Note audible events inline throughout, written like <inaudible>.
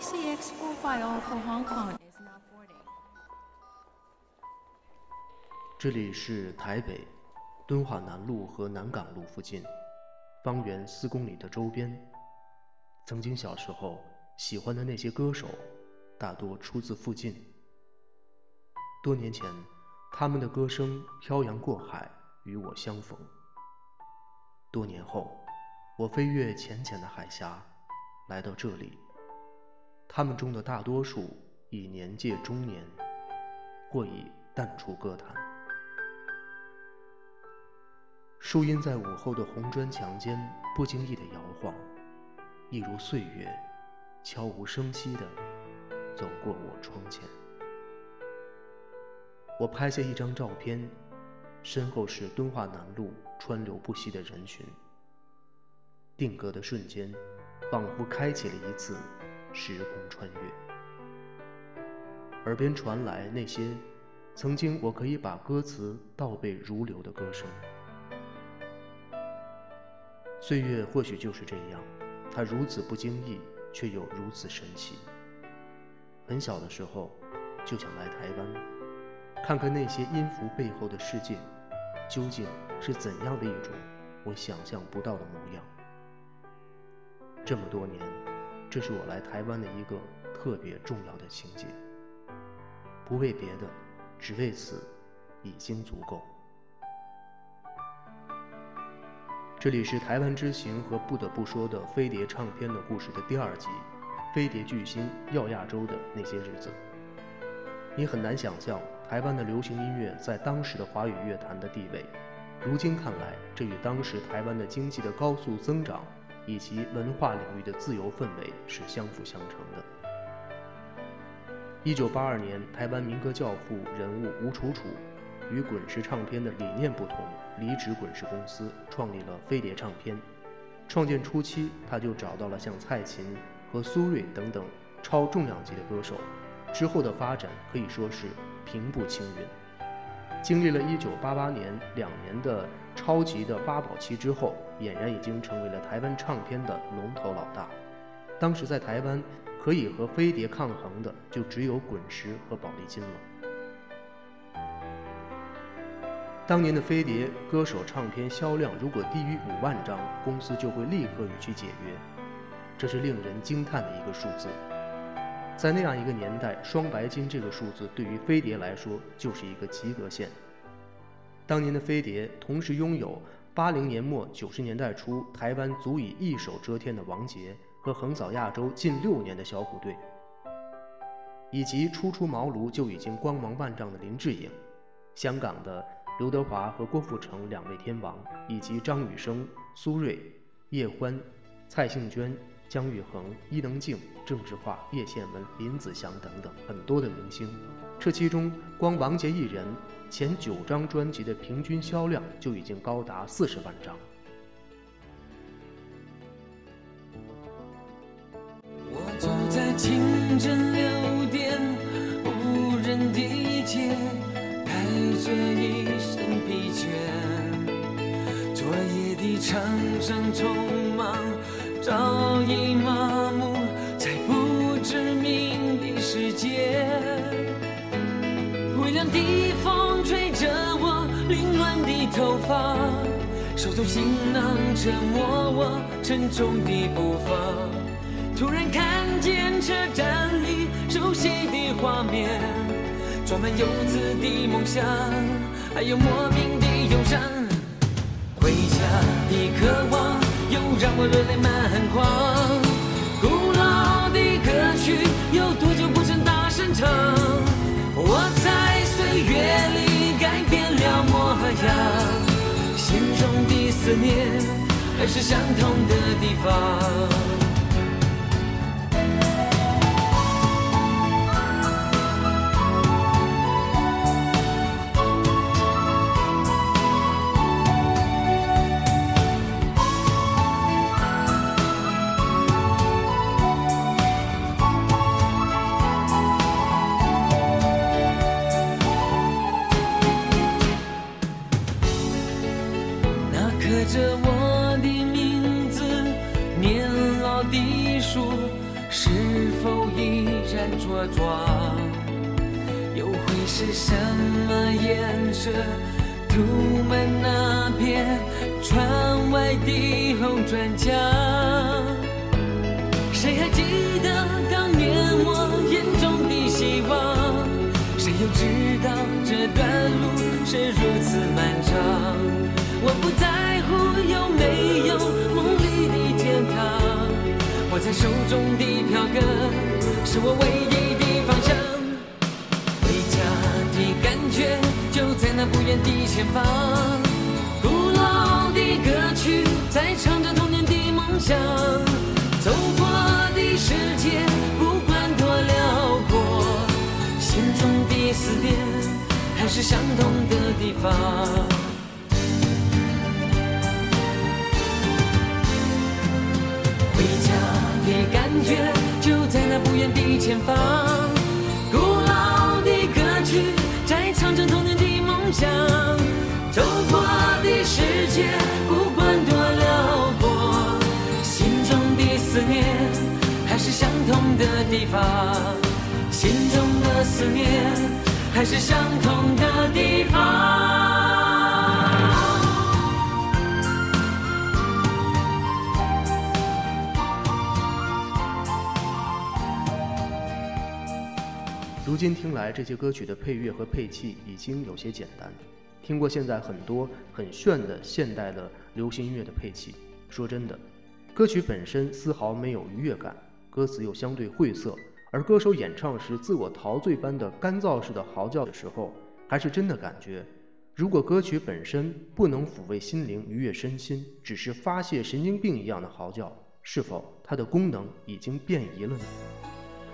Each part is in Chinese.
ICX450 for Hong Kong is now boarding. 这里是台北敦化南路和南港路附近，方圆四公里的周边。曾经小时候喜欢的那些歌手，大多出自附近。多年前，他们的歌声漂洋过海与我相逢。多年后，我飞越浅浅的海峡，来到这里。他们中的大多数已年届中年，或已淡出歌坛。树荫在午后的红砖墙间不经意的摇晃，一如岁月，悄无声息地走过我窗前。我拍下一张照片，身后是敦化南路川流不息的人群。定格的瞬间，仿佛开启了一次。时空穿越，耳边传来那些曾经我可以把歌词倒背如流的歌声。岁月或许就是这样，它如此不经意，却又如此神奇。很小的时候，就想来台湾，看看那些音符背后的世界，究竟是怎样的一种我想象不到的模样。这么多年。这是我来台湾的一个特别重要的情节，不为别的，只为此，已经足够。这里是台湾之行和不得不说的飞碟唱片的故事的第二集，飞碟巨星耀亚洲的那些日子。你很难想象台湾的流行音乐在当时的华语乐坛的地位，如今看来，这与当时台湾的经济的高速增长。以及文化领域的自由氛围是相辅相成的。一九八二年，台湾民歌教父人物吴楚楚，与滚石唱片的理念不同，离职滚石公司，创立了飞碟唱片。创建初期，他就找到了像蔡琴和苏芮等等超重量级的歌手。之后的发展可以说是平步青云。经历了一九八八年两年的超级的八宝期之后，俨然已经成为了台湾唱片的龙头老大。当时在台湾可以和飞碟抗衡的，就只有滚石和宝丽金了。当年的飞碟歌手唱片销量如果低于五万张，公司就会立刻与其解约，这是令人惊叹的一个数字。在那样一个年代，双白金这个数字对于飞碟来说就是一个及格线。当年的飞碟同时拥有八零年末九十年代初台湾足以一手遮天的王杰和横扫亚洲近六年的小虎队，以及初出茅庐就已经光芒万丈的林志颖，香港的刘德华和郭富城两位天王，以及张雨生、苏芮、叶欢、蔡幸娟。姜育恒、伊能静、郑智化、叶倩文、林子祥等等很多的明星，这其中光王杰一人前九张专辑的平均销量就已经高达四十万张。我走在清晨六点无人的街，带着一身疲倦，昨夜的场上匆忙。早已麻木在不知名的世界，微凉的风吹着我凌乱的头发，手中行囊折磨我沉重的步伐。突然看见车站里熟悉的画面，装满游子的梦想，还有莫名的忧伤，回家的渴望。又让我热泪满眶，古老的歌曲有多久不曾大声唱？样，心中的思念还是相同的地方。颜色涂满那片窗外的红砖墙？谁还记得当年我眼中的希望？谁又知道这段路是如此漫长？我不在乎有没有梦里的天堂，握在手中的票根是我唯一的方向。那不远的前方，古老的歌曲在唱着童年的梦想。走过的世界不管多辽阔，心中的思念还是相同的地方。回家的感觉就在那不远的前方，想。走过的世界不管多辽阔，心中的思念还是相同的地方，心中的思念还是相同的地方。今听来，这些歌曲的配乐和配器已经有些简单。听过现在很多很炫的现代的流行音乐的配器，说真的，歌曲本身丝毫没有愉悦感，歌词又相对晦涩，而歌手演唱时自我陶醉般的干燥式的嚎叫的时候，还是真的感觉，如果歌曲本身不能抚慰心灵、愉悦身心，只是发泄神经病一样的嚎叫，是否它的功能已经变异了呢？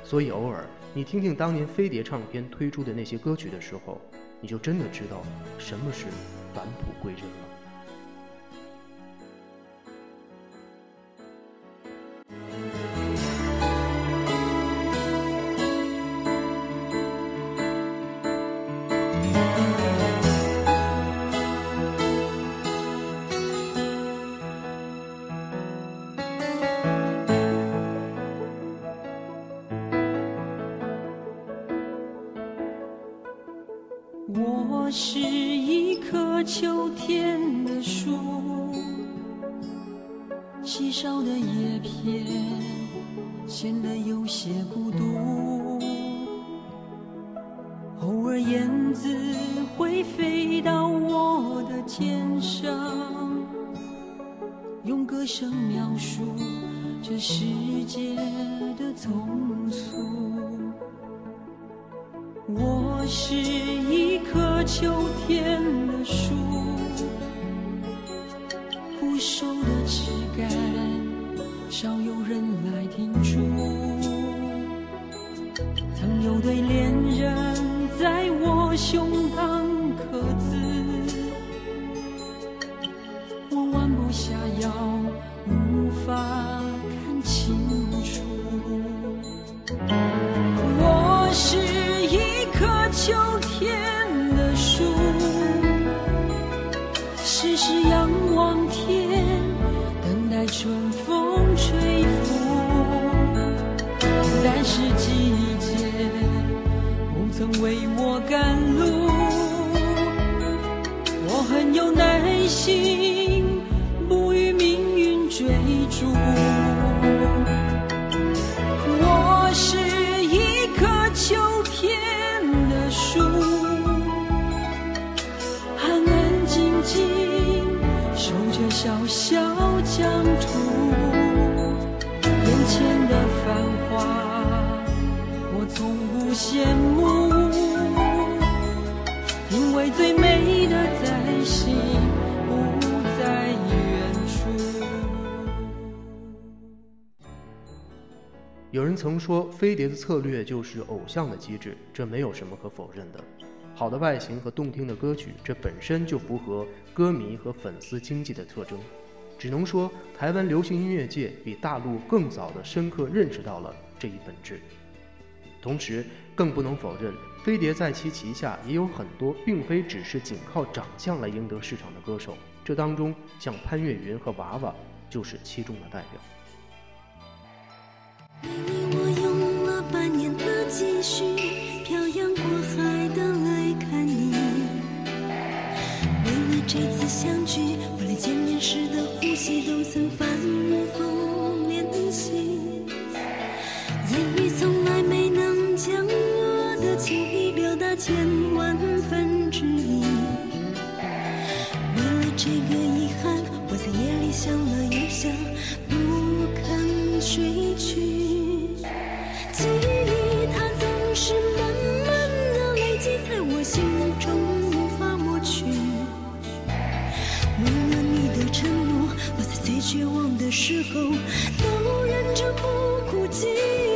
所以偶尔你听听当年飞碟唱片推出的那些歌曲的时候，你就真的知道什么是返璞归真了。我是一棵秋天的树，枯瘦的枝干少有人来停驻。曾有对恋人在我胸有人曾说，飞碟的策略就是偶像的机制，这没有什么可否认的。好的外形和动听的歌曲，这本身就符合歌迷和粉丝经济的特征。只能说，台湾流行音乐界比大陆更早地深刻认识到了这一本质。同时，更不能否认，飞碟在其旗下也有很多并非只是仅靠长相来赢得市场的歌手，这当中像潘越云和娃娃就是其中的代表。为你，我用了半年的积蓄，漂洋过海的来看你。为了这次相聚，我连见面时的呼吸，都曾反复练习。言语从来没能将我的情意表达千万分之一。为了这个遗憾，我在夜里想了又想，睡去。记忆它总是慢慢的累积在我心中，无法抹去。为了你的承诺，我在最绝望的时候都忍着不哭泣。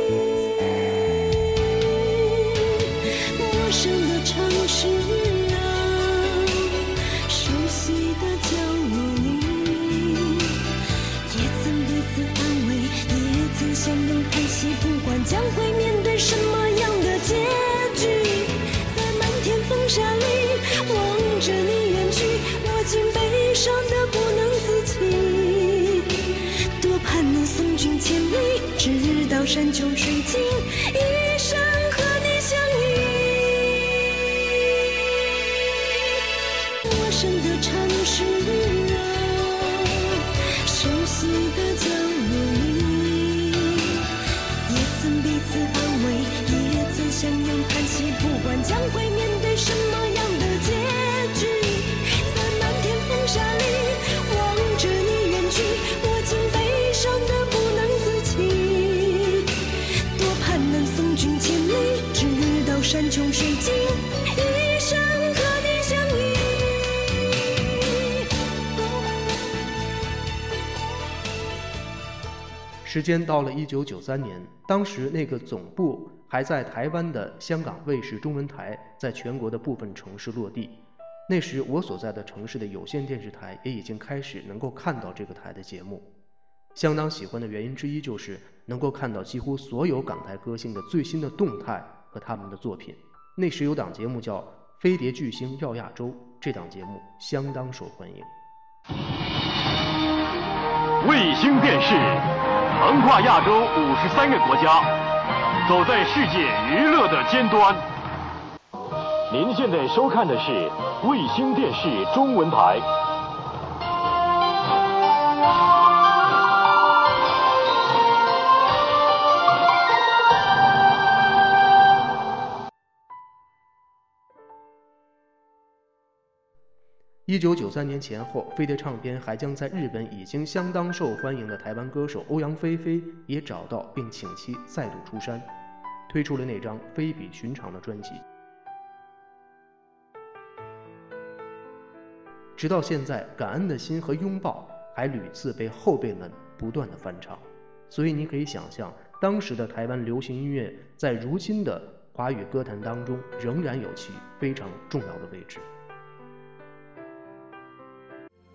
时间到了一九九三年，当时那个总部还在台湾的香港卫视中文台，在全国的部分城市落地。那时我所在的城市的有线电视台也已经开始能够看到这个台的节目。相当喜欢的原因之一就是能够看到几乎所有港台歌星的最新的动态和他们的作品。那时有档节目叫《飞碟巨星耀亚洲》，这档节目相当受欢迎。卫星电视横跨亚洲五十三个国家，走在世界娱乐的尖端。您现在收看的是卫星电视中文台。一九九三年前后，飞碟唱片还将在日本已经相当受欢迎的台湾歌手欧阳菲菲也找到并请其再度出山，推出了那张非比寻常的专辑。直到现在，《感恩的心》和《拥抱》还屡次被后辈们不断的翻唱，所以你可以想象，当时的台湾流行音乐在如今的华语歌坛当中仍然有其非常重要的位置。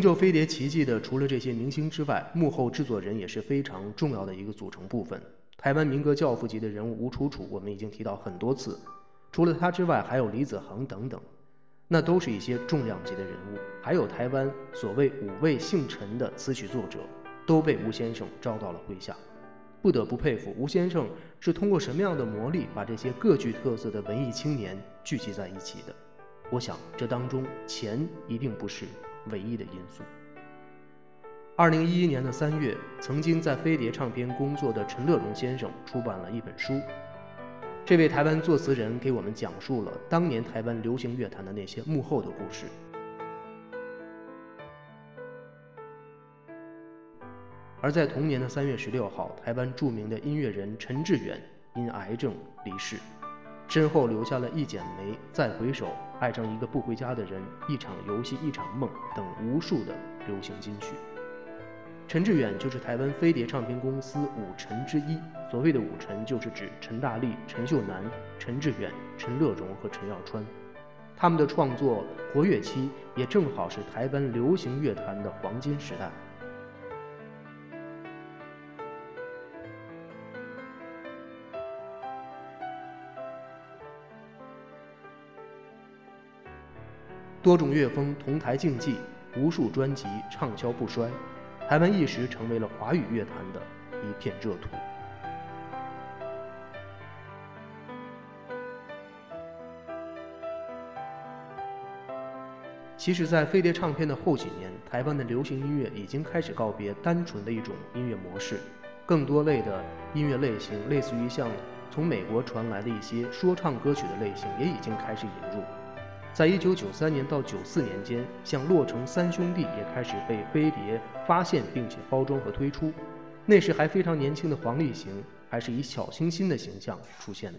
成就飞碟奇迹的，除了这些明星之外，幕后制作人也是非常重要的一个组成部分。台湾民歌教父级的人物吴楚楚，我们已经提到很多次。除了他之外，还有李子恒等等，那都是一些重量级的人物。还有台湾所谓五位姓陈的词曲作者，都被吴先生招到了麾下。不得不佩服吴先生是通过什么样的魔力，把这些各具特色的文艺青年聚集在一起的。我想，这当中钱一定不是唯一的因素。二零一一年的三月，曾经在飞碟唱片工作的陈乐融先生出版了一本书。这位台湾作词人给我们讲述了当年台湾流行乐坛的那些幕后的故事。而在同年的三月十六号，台湾著名的音乐人陈志远因癌症离世，身后留下了《一剪梅》《再回首》《爱上一个不回家的人》《一场游戏一场梦》等无数的流行金曲。陈志远就是台湾飞碟唱片公司五陈之一。所谓的五陈，就是指陈大力、陈秀楠、陈志远、陈乐融和陈耀川。他们的创作活跃期也正好是台湾流行乐坛的黄金时代。多种乐风同台竞技，无数专辑畅销不衰，台湾一时成为了华语乐坛的一片热土。其实，在飞碟唱片的后几年，台湾的流行音乐已经开始告别单纯的一种音乐模式，更多类的音乐类型，类似于像从美国传来的一些说唱歌曲的类型，也已经开始引入。在一九九三年到九四年间，像洛城三兄弟也开始被飞碟发现并且包装和推出。那时还非常年轻的黄立行，还是以小清新的形象出现的。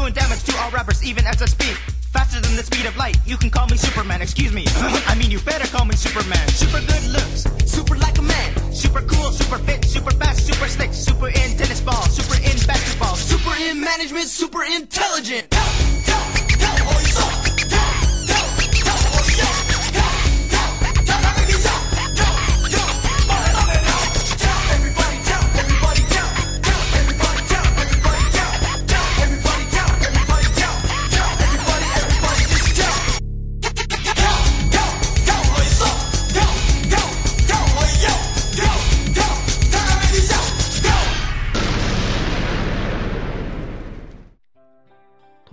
Doing damage to all rappers even as I speak. Faster than the speed of light, you can call me Superman, excuse me. <laughs> I mean, you better call me Superman. Super good looks, super like a man. Super cool, super fit, super fast, super slick. Super in tennis ball, super in basketball. Super in management, super intelligent.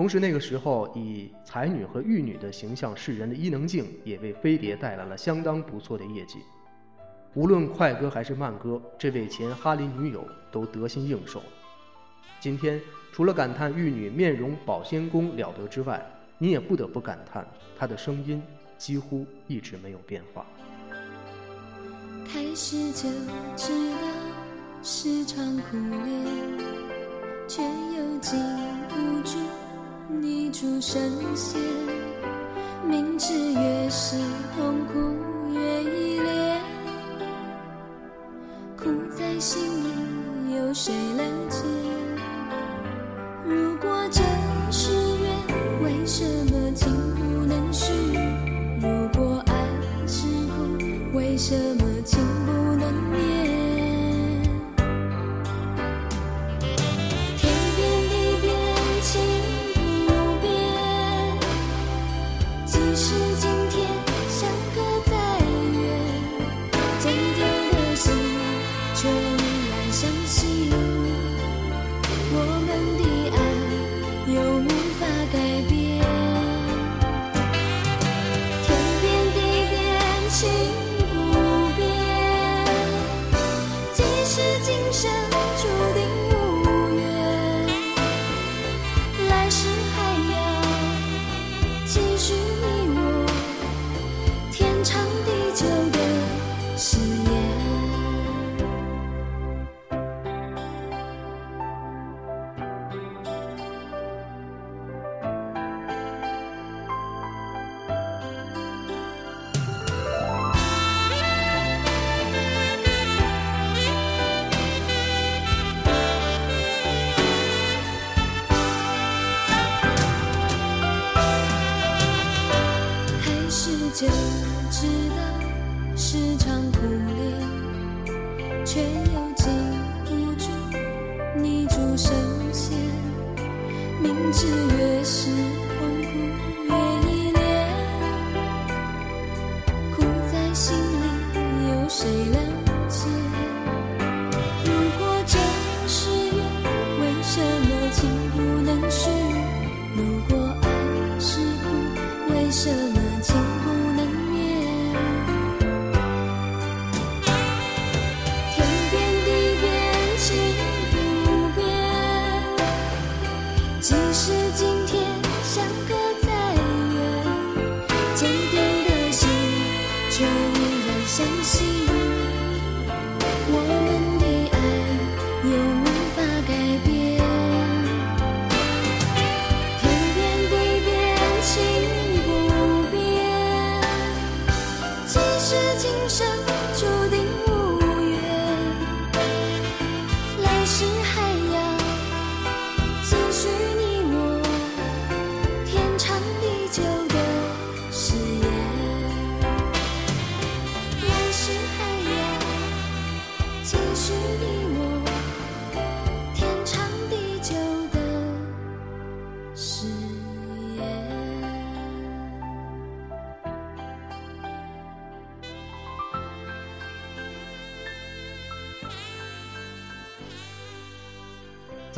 同时，那个时候以才女和玉女的形象示人的伊能静，也为飞碟带来了相当不错的业绩。无论快歌还是慢歌，这位前哈林女友都得心应手。今天，除了感叹玉女面容保鲜功了得之外，你也不得不感叹她的声音几乎一直没有变化。开始就知道是场苦恋，却又禁不住你出神仙。明知越是痛苦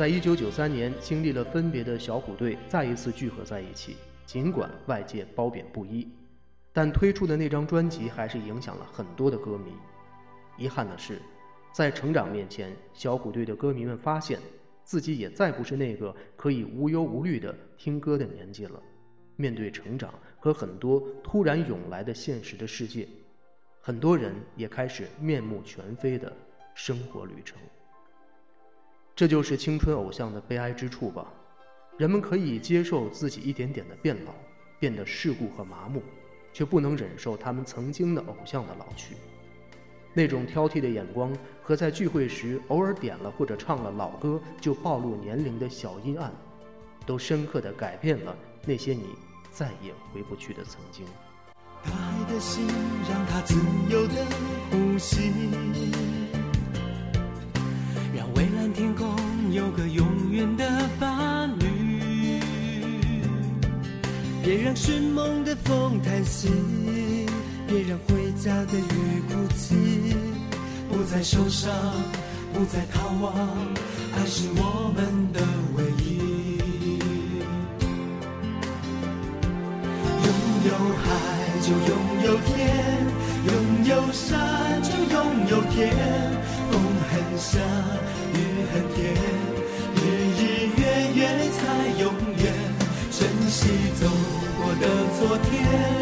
在一九九三年经历了分别的小虎队再一次聚合在一起，尽管外界褒贬不一，但推出的那张专辑还是影响了很多的歌迷。遗憾的是，在成长面前，小虎队的歌迷们发现自己也再不是那个可以无忧无虑的听歌的年纪了。面对成长和很多突然涌来的现实的世界，很多人也开始面目全非的生活旅程。这就是青春偶像的悲哀之处吧。人们可以接受自己一点点的变老，变得世故和麻木，却不能忍受他们曾经的偶像的老去。那种挑剔的眼光和在聚会时偶尔点了或者唱了老歌就暴露年龄的小阴暗，都深刻地改变了那些你再也回不去的曾经。大海的心让他自由的呼吸，有个永远的伴侣。别让寻梦的风叹息，别让回家的雨哭泣。不再受伤，不再逃亡，爱是我们的唯一。拥有海就拥有天，拥有山就拥有天。风很下，雨很甜，一起走过的昨天，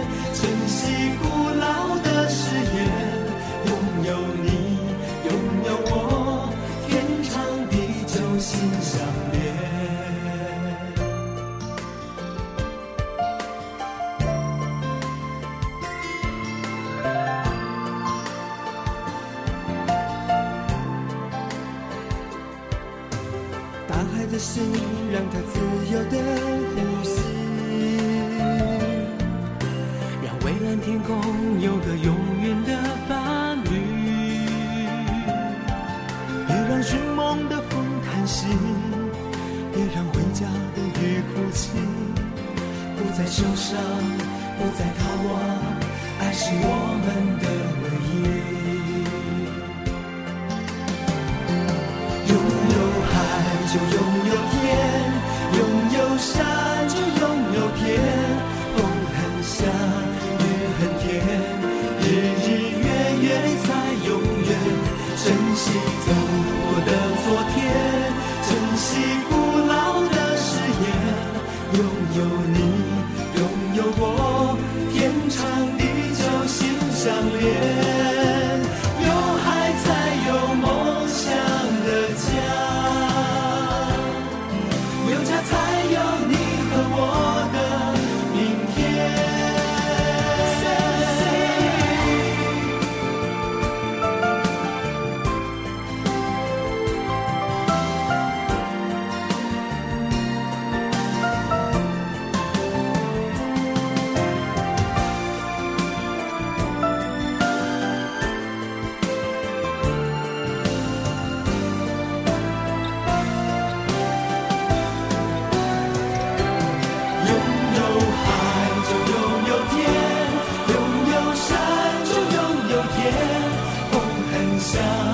雨哭泣，不再受伤，不再逃亡，爱是我们的唯一。拥有海就拥有天，拥有山就拥有天。风很香，雨很甜，日日月月才永远。珍惜很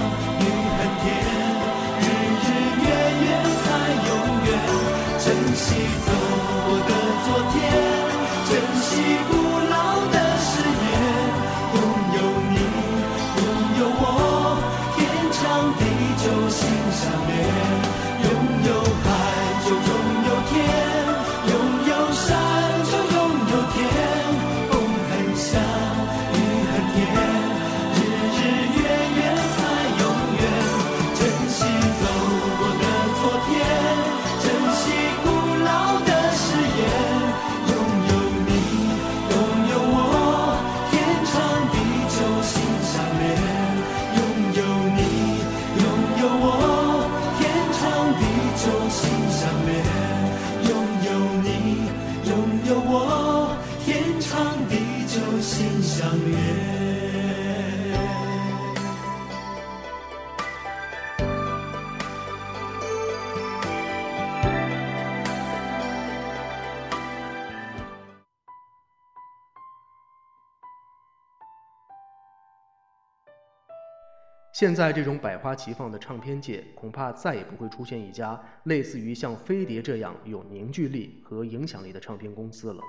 现在这种百花齐放的唱片界，恐怕再也不会出现一家类似于像飞碟这样有凝聚力和影响力的唱片公司了。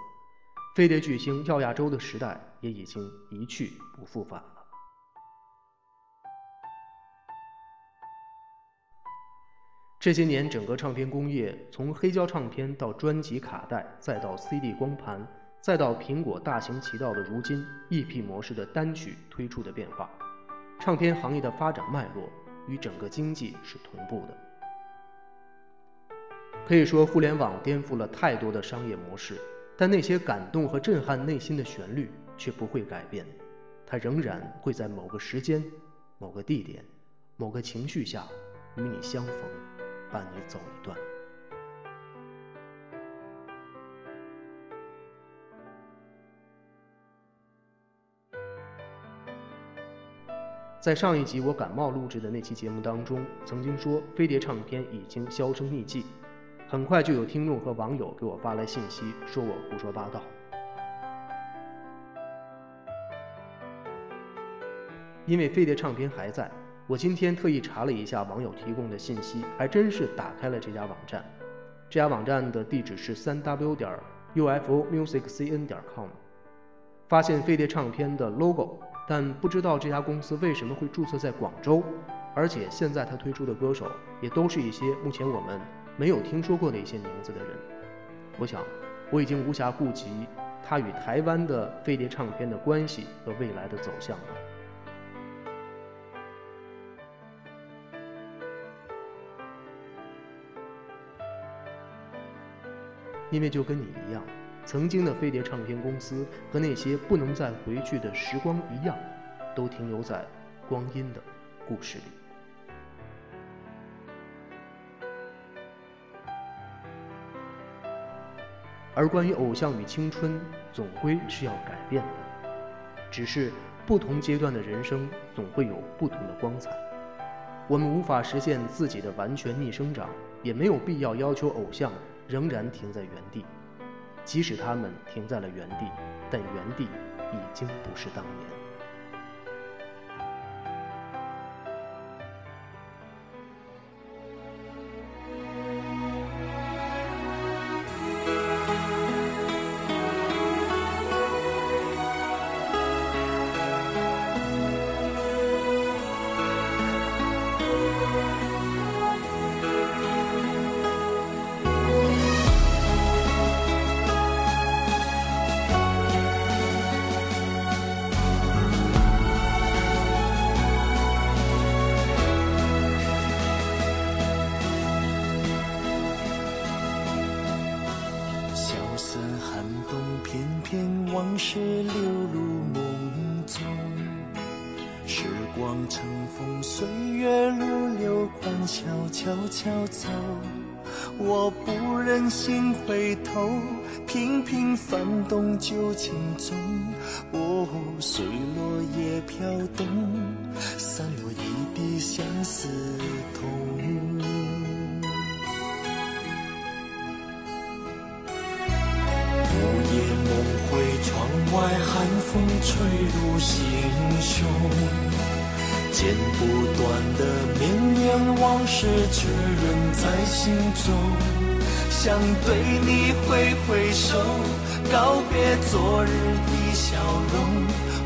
飞碟巨星耀亚洲的时代也已经一去不复返了。这些年，整个唱片工业从黑胶唱片到专辑卡带，再到 CD 光盘，再到苹果大行其道的如今 EP 模式的单曲推出的变化。唱片行业的发展脉络与整个经济是同步的。可以说，互联网颠覆了太多的商业模式，但那些感动和震撼内心的旋律却不会改变，它仍然会在某个时间、某个地点、某个情绪下与你相逢，伴你走一段。在上一集我感冒录制的那期节目当中，曾经说飞碟唱片已经销声匿迹，很快就有听众和网友给我发来信息，说我胡说八道。因为飞碟唱片还在，我今天特意查了一下网友提供的信息，还真是打开了这家网站。这家网站的地址是三 w 点 ufo music cn 点 com，发现飞碟唱片的 logo，但不知道这家公司为什么会注册在广州，而且现在他推出的歌手也都是一些目前我们没有听说过的一些名字的人。我想，我已经无暇顾及他与台湾的飞碟唱片的关系和未来的走向了。因为就跟你一样，曾经的飞碟唱片公司和那些不能再回去的时光一样，都停留在光阴的故事里。而关于偶像与青春，总归是要改变的。只是不同阶段的人生，总会有不同的光彩。我们无法实现自己的完全逆生长，也没有必要要求偶像仍然停在原地。即使他们停在了原地，但原地已经不是当年。悄悄走。我不忍心回头，频频翻动旧情钟。哦，随落叶飘动，散落一地相思痛。午夜梦回，窗外寒风吹入心胸，剪不断的绵绵往事却仍在心中。想对你挥挥手，告别昨日的笑容。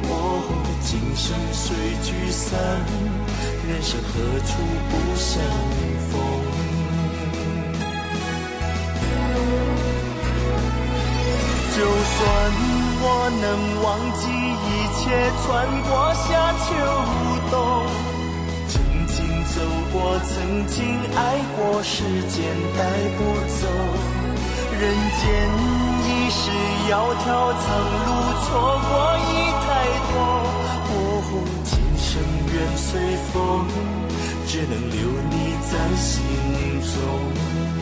哦，今生虽聚散，人生何处不相逢？就算能忘记一切，穿过夏秋冬，曾经走过，曾经爱过，时间带不走。人间已是窈窕苍路，错过已太多。哦，今生愿随风，只能留你在心中。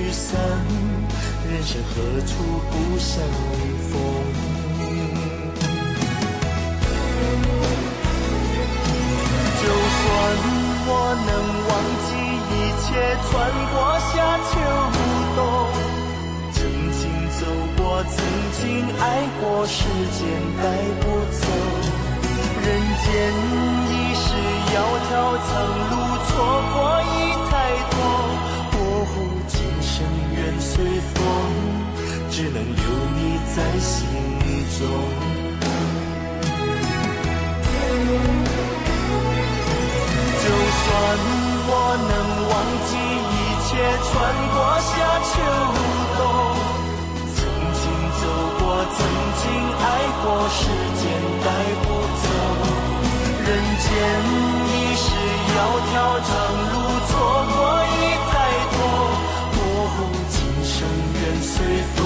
聚散，人生何处不相逢？就算我能忘记一切，穿过夏秋冬，曾经走过，曾经爱过，时间带不走。人间已是窈窕苍路，错过一愿随风，只能留你在心中。就算我能忘记一切，穿过夏秋冬，曾经走过，曾经爱过，时间带不走。人间已是窈窕长路错过随风，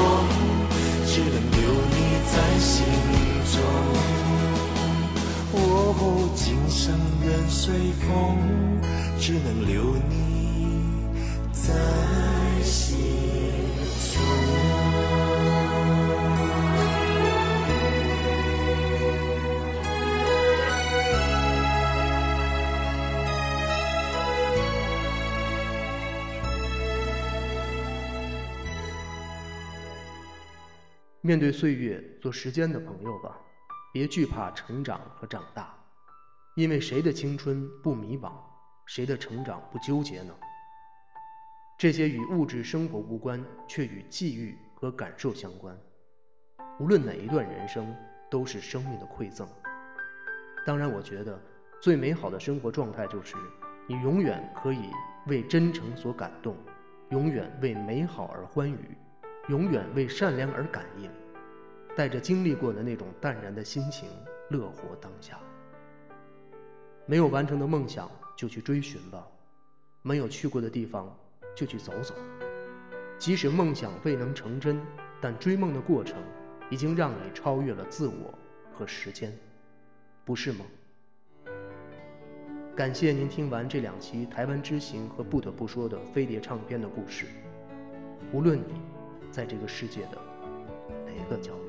只能留你在心中。哦，今生愿随风，只能留你在心面对岁月，做时间的朋友吧，别惧怕成长和长大，因为谁的青春不迷茫，谁的成长不纠结呢？这些与物质生活无关，却与际遇和感受相关。无论哪一段人生，都是生命的馈赠。当然，我觉得最美好的生活状态就是，你永远可以为真诚所感动，永远为美好而欢愉。永远为善良而感应，带着经历过的那种淡然的心情，乐活当下。没有完成的梦想就去追寻吧，没有去过的地方就去走走。即使梦想未能成真，但追梦的过程已经让你超越了自我和时间，不是吗？感谢您听完这两期台湾之行和不得不说的飞碟唱片的故事。无论你。在这个世界的哪个角落？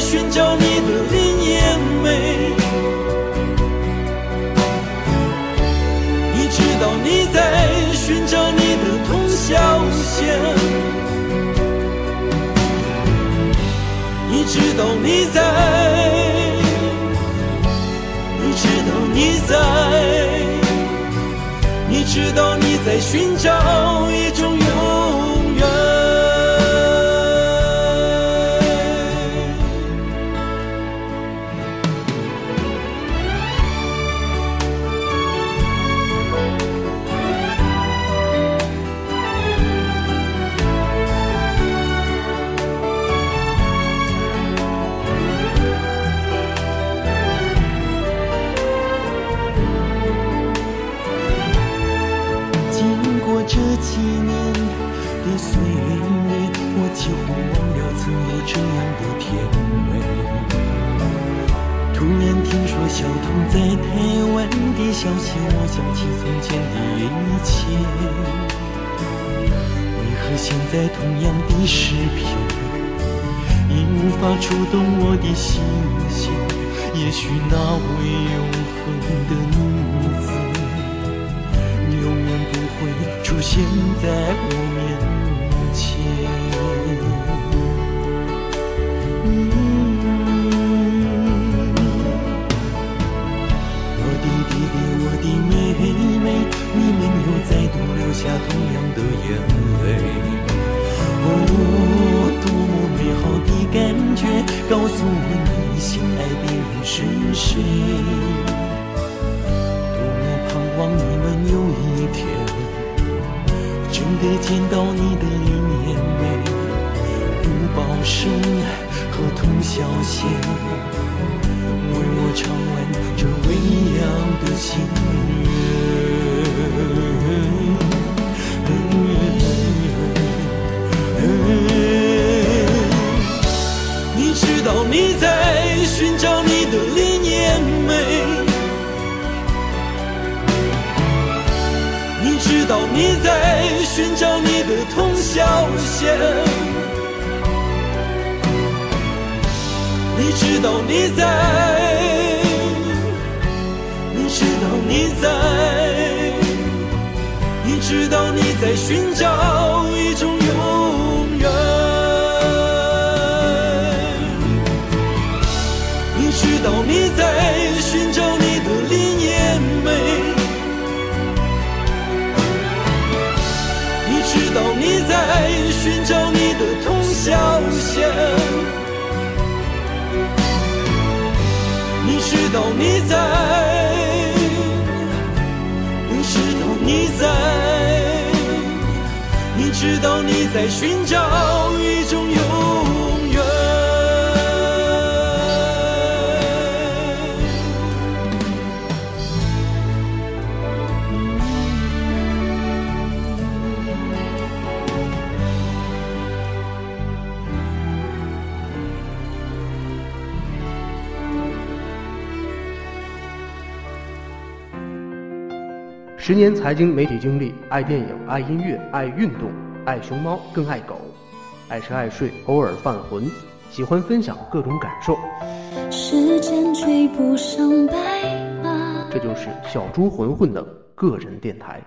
寻找你的林叶梅，你知道你在寻找你的童小贤。你知道你在，你知道你在，你知道你在寻找一种这样的甜美。突然听说小童在台湾的消息，我想起从前的一切。为何现在同样的诗篇，已无法触动我的心弦？也许那位永恒的女子。永远不会出现在我你们又再度流下同样的眼泪。哦，多么美好的感觉！告诉我你心爱的人是谁？多么盼望你们有一天，真的见到你的一面美，不报生和通宵线，为我唱完这未央的心愿。你知道你在寻找你的理念美，你知道你在寻找你的通宵线，你知道你在，你知道你在，在寻找一种永远。你知道你在寻找你的理念美，你知道你在寻找你的通宵线，你知道你在，你知道你在寻找一种永远。十年财经媒体经历，爱电影，爱音乐，爱运动，爱熊猫，更爱狗，爱吃爱睡，偶尔犯浑，喜欢分享各种感受。时间追不上白马。这就是小猪混混的个人电台。